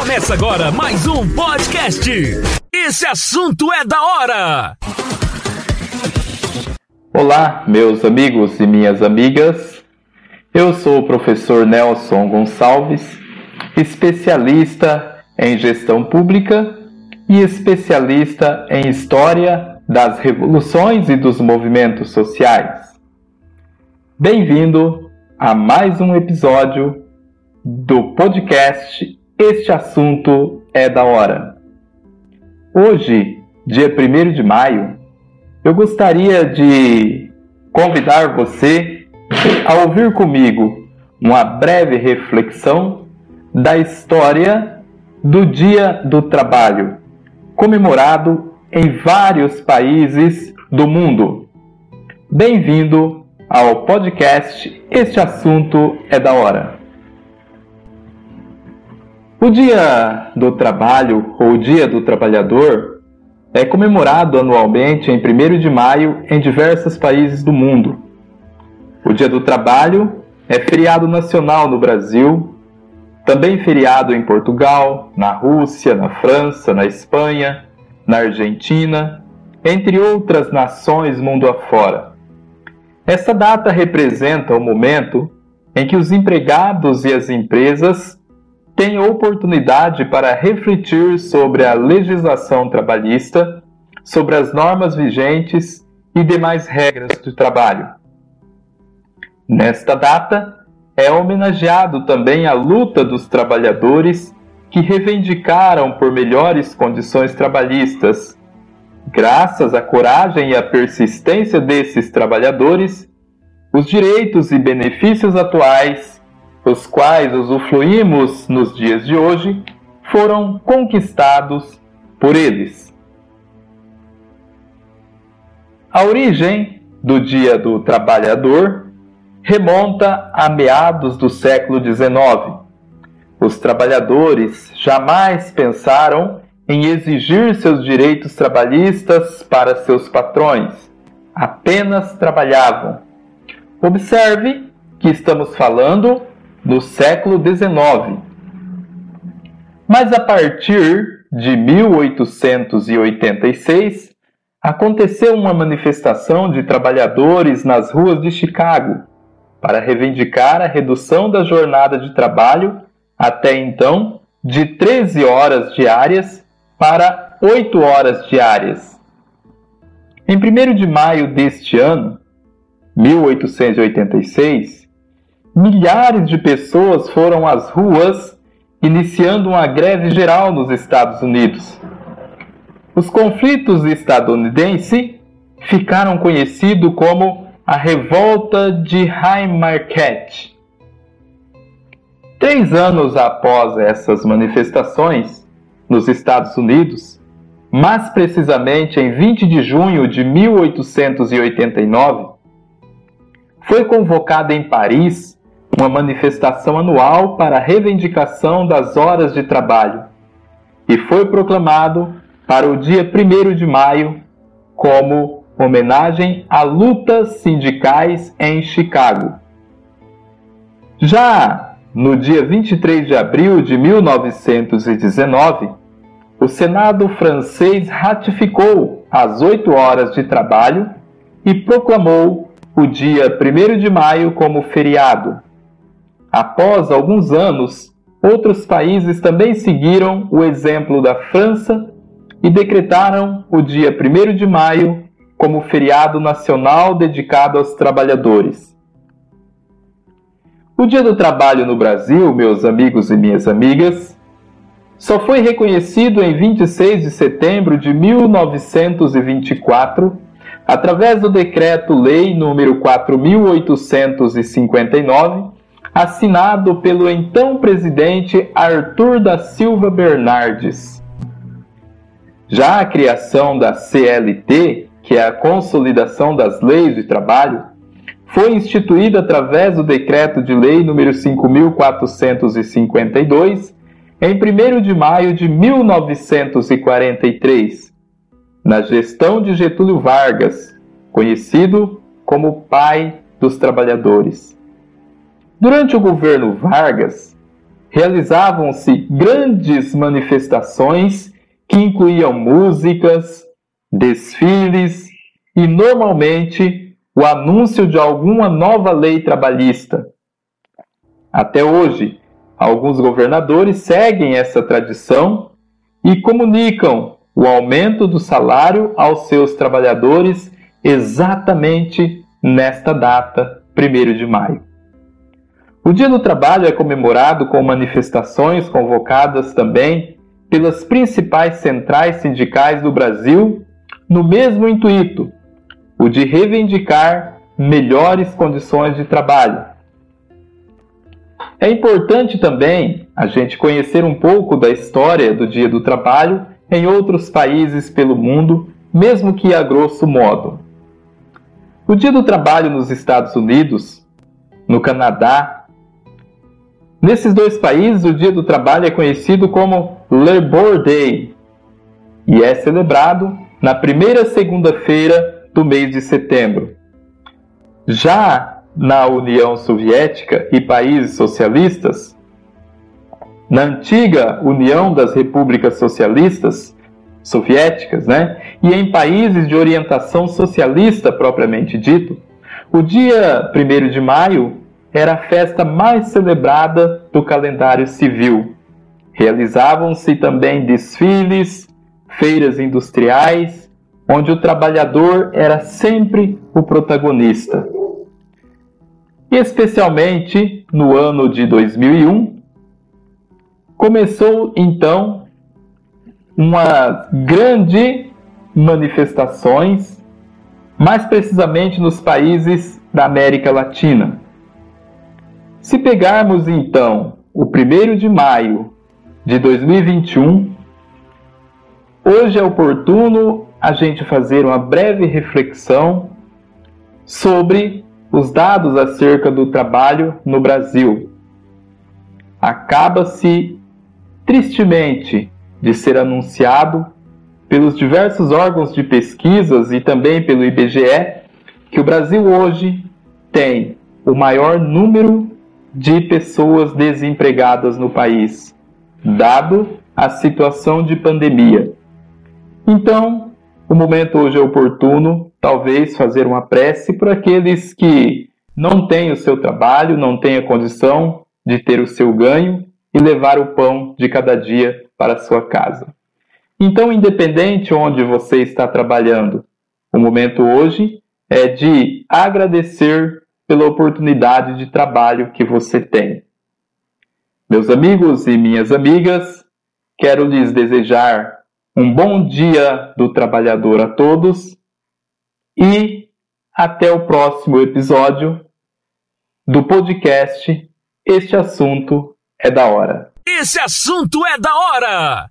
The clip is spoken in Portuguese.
Começa agora mais um podcast. Esse assunto é da hora. Olá, meus amigos e minhas amigas. Eu sou o professor Nelson Gonçalves, especialista em gestão pública e especialista em história das revoluções e dos movimentos sociais. Bem-vindo a mais um episódio do podcast Este Assunto é da Hora. Hoje, dia 1 de maio, eu gostaria de convidar você a ouvir comigo uma breve reflexão da história do Dia do Trabalho, comemorado em vários países do mundo. Bem-vindo ao podcast Este Assunto é da Hora. O Dia do Trabalho ou Dia do Trabalhador é comemorado anualmente em 1 de maio em diversos países do mundo. O Dia do Trabalho é feriado nacional no Brasil, também feriado em Portugal, na Rússia, na França, na Espanha, na Argentina, entre outras nações mundo afora. Essa data representa o momento em que os empregados e as empresas tem oportunidade para refletir sobre a legislação trabalhista, sobre as normas vigentes e demais regras de trabalho. Nesta data, é homenageado também a luta dos trabalhadores que reivindicaram por melhores condições trabalhistas. Graças à coragem e à persistência desses trabalhadores, os direitos e benefícios atuais os quais usufruímos nos dias de hoje, foram conquistados por eles. A origem do Dia do Trabalhador remonta a meados do século XIX. Os trabalhadores jamais pensaram em exigir seus direitos trabalhistas para seus patrões, apenas trabalhavam. Observe que estamos falando no século XIX. Mas a partir de 1886, aconteceu uma manifestação de trabalhadores nas ruas de Chicago para reivindicar a redução da jornada de trabalho até então de 13 horas diárias para 8 horas diárias. Em 1 de maio deste ano, 1886, milhares de pessoas foram às ruas iniciando uma greve geral nos Estados Unidos. Os conflitos estadunidenses ficaram conhecidos como a Revolta de Haymarket. Três anos após essas manifestações nos Estados Unidos, mais precisamente em 20 de junho de 1889, foi convocada em Paris uma manifestação anual para a reivindicação das horas de trabalho e foi proclamado para o dia 1 de maio como homenagem a lutas sindicais em Chicago. Já no dia 23 de abril de 1919, o Senado francês ratificou as oito horas de trabalho e proclamou o dia 1 de maio como feriado. Após alguns anos, outros países também seguiram o exemplo da França e decretaram o dia 1 de maio como feriado nacional dedicado aos trabalhadores. O Dia do Trabalho no Brasil, meus amigos e minhas amigas, só foi reconhecido em 26 de setembro de 1924, através do Decreto-Lei número 4859, assinado pelo então presidente Arthur da Silva Bernardes. Já a criação da CLT, que é a Consolidação das Leis de Trabalho, foi instituída através do Decreto de Lei número 5452 em 1 de maio de 1943, na gestão de Getúlio Vargas, conhecido como pai dos trabalhadores. Durante o governo Vargas, realizavam-se grandes manifestações que incluíam músicas, desfiles e, normalmente, o anúncio de alguma nova lei trabalhista. Até hoje, alguns governadores seguem essa tradição e comunicam o aumento do salário aos seus trabalhadores exatamente nesta data, 1 de maio. O Dia do Trabalho é comemorado com manifestações convocadas também pelas principais centrais sindicais do Brasil, no mesmo intuito, o de reivindicar melhores condições de trabalho. É importante também a gente conhecer um pouco da história do Dia do Trabalho em outros países pelo mundo, mesmo que a grosso modo. O Dia do Trabalho nos Estados Unidos, no Canadá Nesses dois países, o Dia do Trabalho é conhecido como Labor Day e é celebrado na primeira segunda-feira do mês de setembro. Já na União Soviética e países socialistas, na antiga União das Repúblicas Socialistas Soviéticas, né, e em países de orientação socialista propriamente dito, o dia 1 de maio era a festa mais celebrada do calendário civil. Realizavam-se também desfiles, feiras industriais, onde o trabalhador era sempre o protagonista. E especialmente no ano de 2001, começou então uma grande manifestações, mais precisamente nos países da América Latina. Se pegarmos então o 1 de maio de 2021, hoje é oportuno a gente fazer uma breve reflexão sobre os dados acerca do trabalho no Brasil. Acaba-se tristemente de ser anunciado pelos diversos órgãos de pesquisas e também pelo IBGE que o Brasil hoje tem o maior número de pessoas desempregadas no país, dado a situação de pandemia. Então, o momento hoje é oportuno, talvez fazer uma prece por aqueles que não têm o seu trabalho, não têm a condição de ter o seu ganho e levar o pão de cada dia para a sua casa. Então, independente onde você está trabalhando, o momento hoje é de agradecer pela oportunidade de trabalho que você tem. Meus amigos e minhas amigas, quero lhes desejar um bom dia do trabalhador a todos e até o próximo episódio do podcast Este Assunto é da Hora. Esse assunto é da hora!